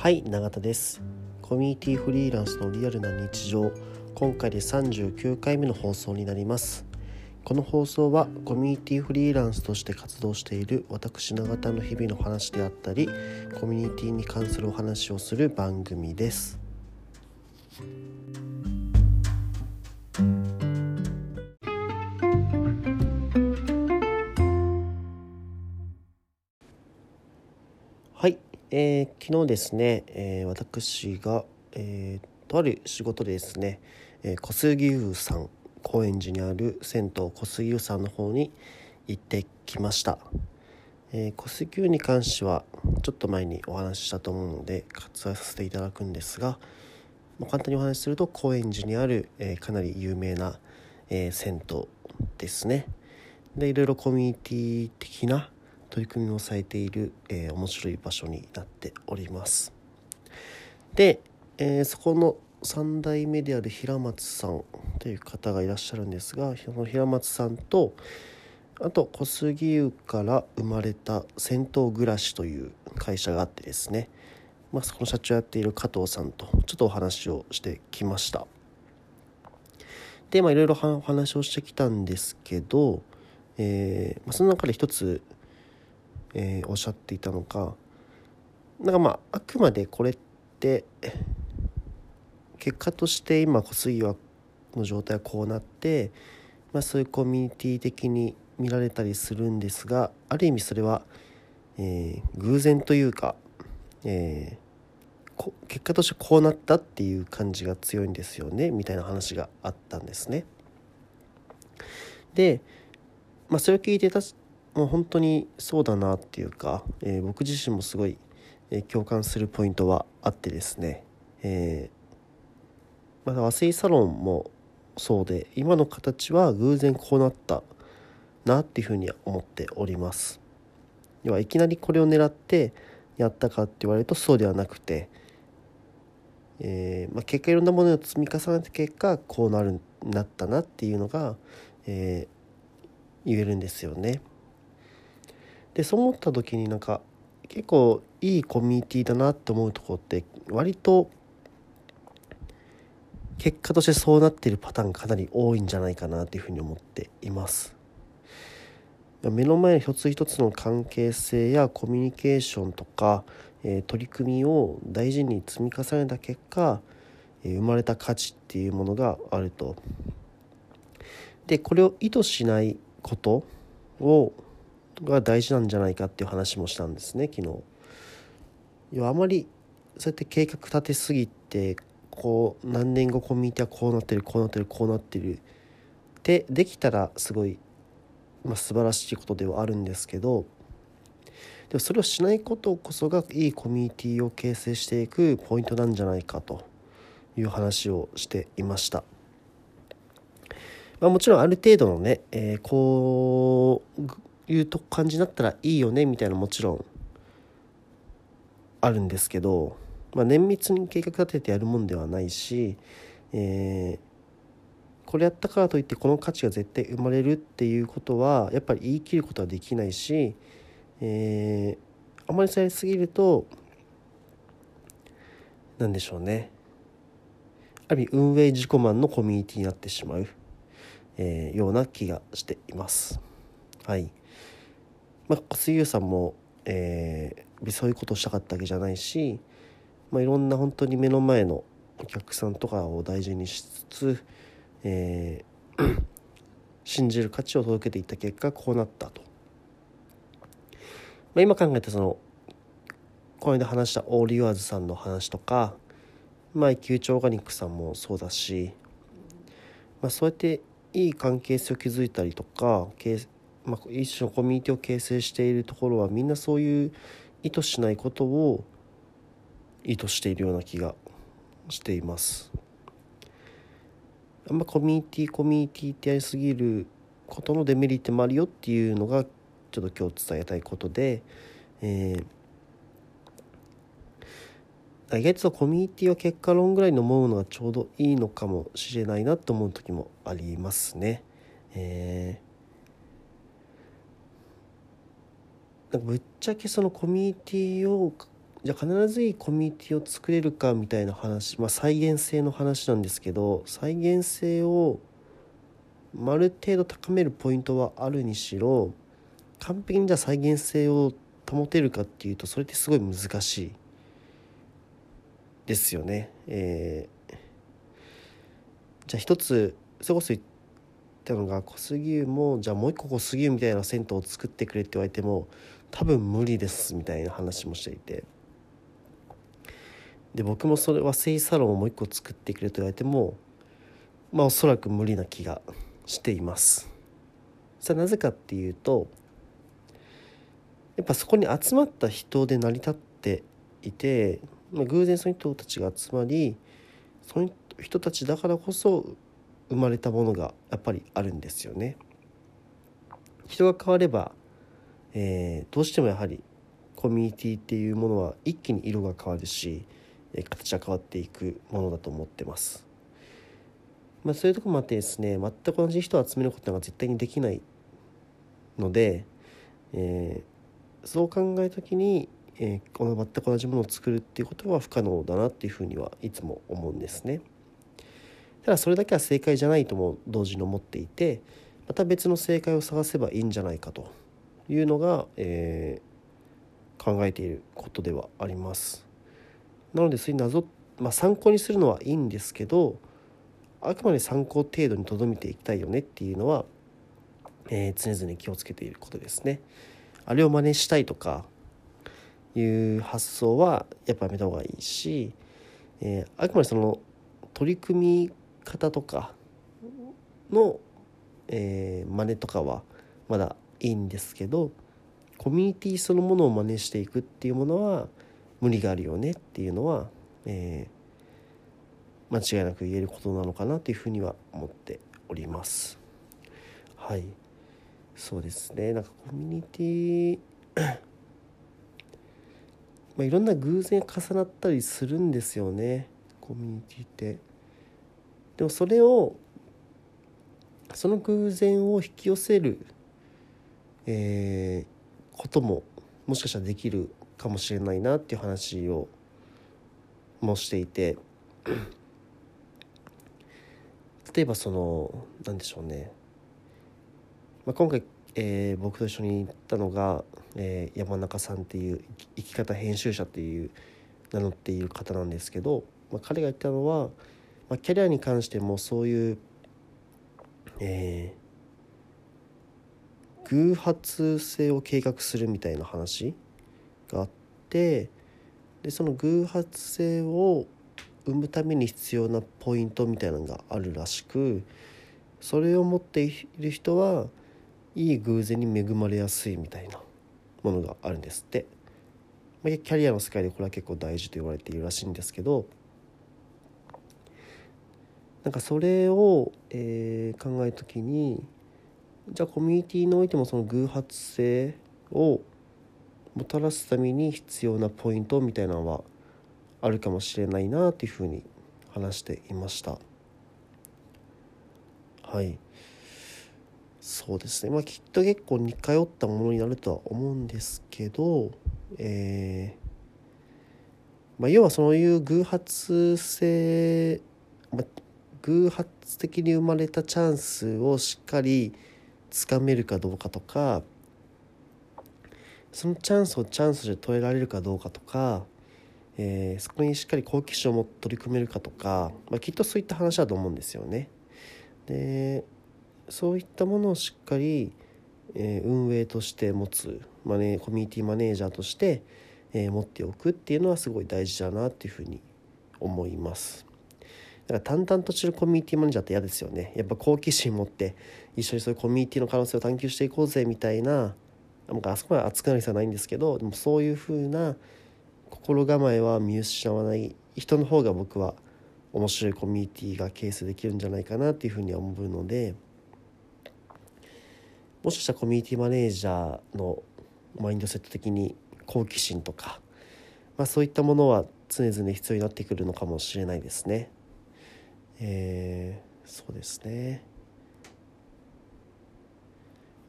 はい永田です。コミュニティフリーランスのリアルな日常。今回で39回目の放送になります。この放送はコミュニティフリーランスとして活動している私永田の日々の話であったりコミュニティに関するお話をする番組です。えー、昨日ですね、えー、私が、えー、とある仕事でですね、え、小杉湯さん高円寺にある銭湯小杉湯さんの方に行ってきました、え、小杉湯に関してはちょっと前にお話ししたと思うので割愛させていただくんですが、まあ、簡単にお話しすると高円寺にある、え、かなり有名な、え、銭湯ですね。でいろいろコミュニティ的な取り組みをされている、えー、面白い場所になっております。で、えー、そこの3代目である平松さんという方がいらっしゃるんですがその平松さんとあと小杉湯から生まれた銭湯暮らしという会社があってですね、まあ、そこの社長やっている加藤さんとちょっとお話をしてきました。でまあいろいろお話をしてきたんですけど、えーまあ、その中で一つえー、おっしゃっていたのかなんかまああくまでこれって結果として今小杉はの状態はこうなって、まあ、そういうコミュニティ的に見られたりするんですがある意味それは、えー、偶然というか、えー、結果としてこうなったっていう感じが強いんですよねみたいな話があったんですね。で、まあ、それを聞いてたもう本当にそうだなっていうか、えー、僕自身もすごい、えー、共感するポイントはあってですね、えー、まだ和製サロンもそうで今の形は偶然こうなったなっていうふうには思っております要はいきなりこれを狙ってやったかって言われるとそうではなくて、えーまあ、結果いろんなものを積み重ねた結果こうなるなったなっていうのが、えー、言えるんですよね。でそう思った時になんか結構いいコミュニティだなって思うとこって割と結果としてそうなっているパターンかなり多いんじゃないかなというふうに思っています。目の前の一つ一つの関係性やコミュニケーションとか、え、取り組みを大事に積み重ねた結果、え、生まれた価値っていうものがあると。でこれを意図しないことをが大事なんじゃないかっていう話もしたんですね昨日。要はあまりそうやって計画立てすぎてこう何年後コミュニティはこうなってるこうなってるこうなってるってできたらすごい、まあ、素晴らしいことではあるんですけどでもそれをしないことこそがいいコミュニティを形成していくポイントなんじゃないかという話をしていました。まあ、もちろんある程度のね、えー、こういうと感じになったらいいよねみたいなもちろんあるんですけど、まあ、綿密に計画立ててやるもんではないし、えー、これやったからといってこの価値が絶対生まれるっていうことはやっぱり言い切ることはできないし、えー、あまりされすぎると何でしょうねある意味運営自己満のコミュニティになってしまう、えー、ような気がしています。はいまあ、小杉さんも、えー、そういうことをしたかったわけじゃないし、まあ、いろんな本当に目の前のお客さんとかを大事にしつつ、えー、信じる価値を届けていった結果こうなったと。まあ、今考えてそのこの間話したオーリュアーズさんの話とか、まあ、キューチオーガニックさんもそうだし、まあ、そうやっていい関係性を築いたりとかまあ、一種のコミュニティを形成しているところはみんなそういう意図しないことを意図しているような気がしています。あんまコミュニティコミュニティってやりすぎることのデメリットもあるよっていうのがちょっと今日伝えたいことで、えー、意外とコミュニティは結果論ぐらいの思うのがちょうどいいのかもしれないなと思う時もありますね。えーなんかぶっちゃけそのコミュニティをじゃあ必ずいいコミュニティを作れるかみたいな話、まあ、再現性の話なんですけど再現性をある程度高めるポイントはあるにしろ完璧にじゃあ再現性を保てるかっていうとそれってすごい難しいですよね。えー、じゃあ一つそれこそたのが小杉湯もじゃあもう一個小杉湯みたいな銭湯を作ってくれって言われても多分無理ですみたいな話もしていて。で僕もそれは性サロンをもう一個作ってくれと言われてもまあおそらく無理な気がしています。さあなぜかっていうとやっぱそこに集まった人で成り立っていて、まあ、偶然その人たちが集まりその人たちだからこそ生まれたものがやっぱりあるんですよね。人が変わればえー、どうしてもやはりコミュニティっていうものは一気に色が変わるし形は変わっていくものだと思ってます。まあ、そういうとこもあってですね全く同じ人を集めることが絶対にできないので、えー、そう考えた時に、えー、この全く同じものを作るっていうことは不可能だなっていうふうにはいつも思うんですね。ただそれだけは正解じゃないとも同時に思っていてまた別の正解を探せばいいんじゃないかというのが、えー、考えていることではあります。なのでそういう謎、まあ、参考にするのはいいんですけどあくまで参考程度にとどめていきたいよねっていうのは、えー、常々気をつけていることですね。あれを真似したいとかいう発想はやっぱやめた方がいいし、えー、あくまでその取り組み方とかの、えー、真似とかはまだいいんですけどコミュニティそのものを真似していくっていうものは無理があるよねっていうのは、えー、間違いなく言えることなのかなというふうには思っております。はいそうですねなんかコミュニティまあ、いろんな偶然重なったりするんですよねコミュニティって。でもそれをその偶然を引き寄せるえー、ことももしかしたらできるかもしれないなっていう話をもしていて。例えばその何でしょうね、まあ、今回、えー、僕と一緒に行ったのが、えー、山中さんっていう生き方編集者っていう名乗っている方なんですけど、まあ、彼が言ったのは、まあ、キャリアに関してもそういう、えー、偶発性を計画するみたいな話があってでその偶発性を生むために必要なポイントみたいなのがあるらしくそれを持っている人はいい偶然に恵まれやすいみたいなものがあるんですって。キャリアの世界でこれは結構大事と言われているらしいんですけどなんかそれを、えー、考える時にじゃあコミュニティにおいてもその偶発性をもたらすために必要なポイントみたいなのはあるかもしれないなというふうに話していました。はい。そうですね。まあきっと結構似通ったものになるとは思うんですけどえーまあ、要はそういう偶発性、まあ、偶発的に生まれたチャンスをしっかりつかめるかどうかとかそのチャンスをチャンスで捉えられるかどうかとか、えー、そこにしっかり好奇心をも取り組めるかとか、まあ、きっとそういった話だと思うんですよね。でそういったものをしっかり、えー、運営として持つマネコミュニティマネージャーとして、えー、持っておくっていうのはすごい大事だなっていうふうに思います。だから淡々としてるコミュニティマネージャーって嫌ですよねやっぱ好奇心持って一緒にそういうコミュニティの可能性を探求していこうぜみたいななんかあそこまで熱くなる必要はないんですけどでもそういうふうな心構えは見失わない人の方が僕は面白いコミュニティが形成できるんじゃないかなっていうふうには思うのでもしかしたらコミュニティマネージャーのマインドセット的に好奇心とか、まあ、そういったものは常々必要になってくるのかもしれないですね。えー、そうですね。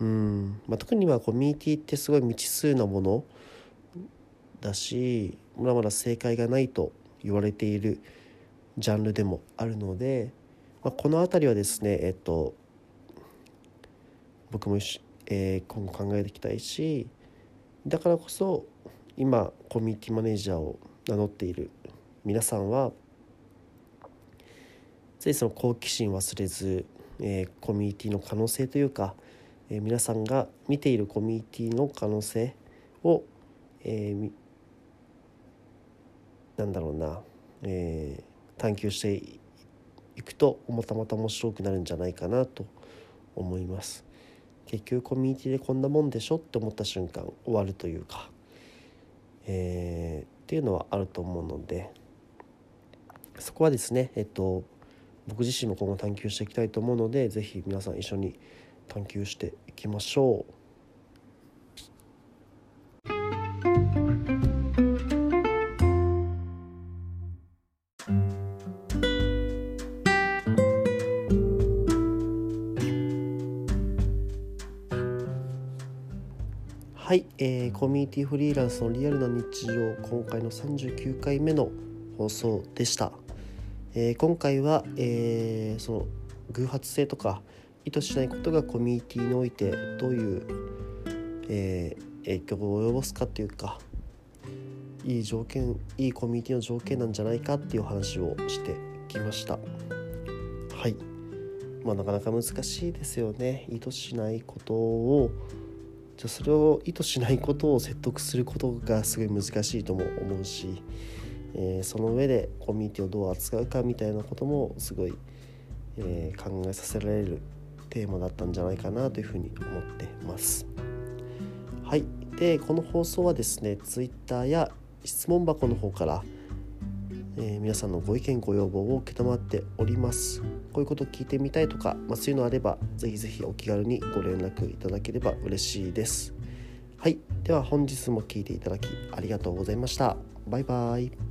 うん、まあ、特にはコミュニティってすごい未知数なものだしまだまだ正解がないと言われているジャンルでもあるので、まあ、この辺りはですねえっと僕も、えー、今後考えていきたいしだからこそ今コミュニティマネージャーを名乗っている皆さんはぜひその好奇心忘れず、えー、コミュニティの可能性というか、えー、皆さんが見ているコミュニティの可能性を、えー、なんだろうな、えー、探求していくとまたまた面白くなるんじゃないかなと思います。結局コミュニティでこんなもんでしょって思った瞬間終わるというか、えー、っていうのはあると思うのでそこはですねえっと僕自身も今後探求していきたいと思うので是非皆さん一緒に探求していきましょう。はい、えー、コミュニティフリーランスのリアルな日常今回の39回目の放送でした、えー、今回は、えー、その偶発性とか意図しないことがコミュニティにおいてどういう、えー、影響を及ぼすかっていうかいい条件いいコミュニティの条件なんじゃないかっていう話をしてきました。はい。まあなかなか難しいですよね。意図しないことをじゃそれを意図しないことを説得することがすごい難しいとも思うし、えー、その上でコミュニティをどう扱うかみたいなこともすごい、えー、考えさせられるテーマだったんじゃないかなというふうに思ってます。はい、でこの放送はですね Twitter や質問箱の方から「えー、皆さんのご意見ご要望を承っております。こういうこと聞いてみたいとか、まあ、そういうのあればぜひぜひお気軽にご連絡いただければ嬉しいです。はい。では本日も聴いていただきありがとうございました。バイバイ。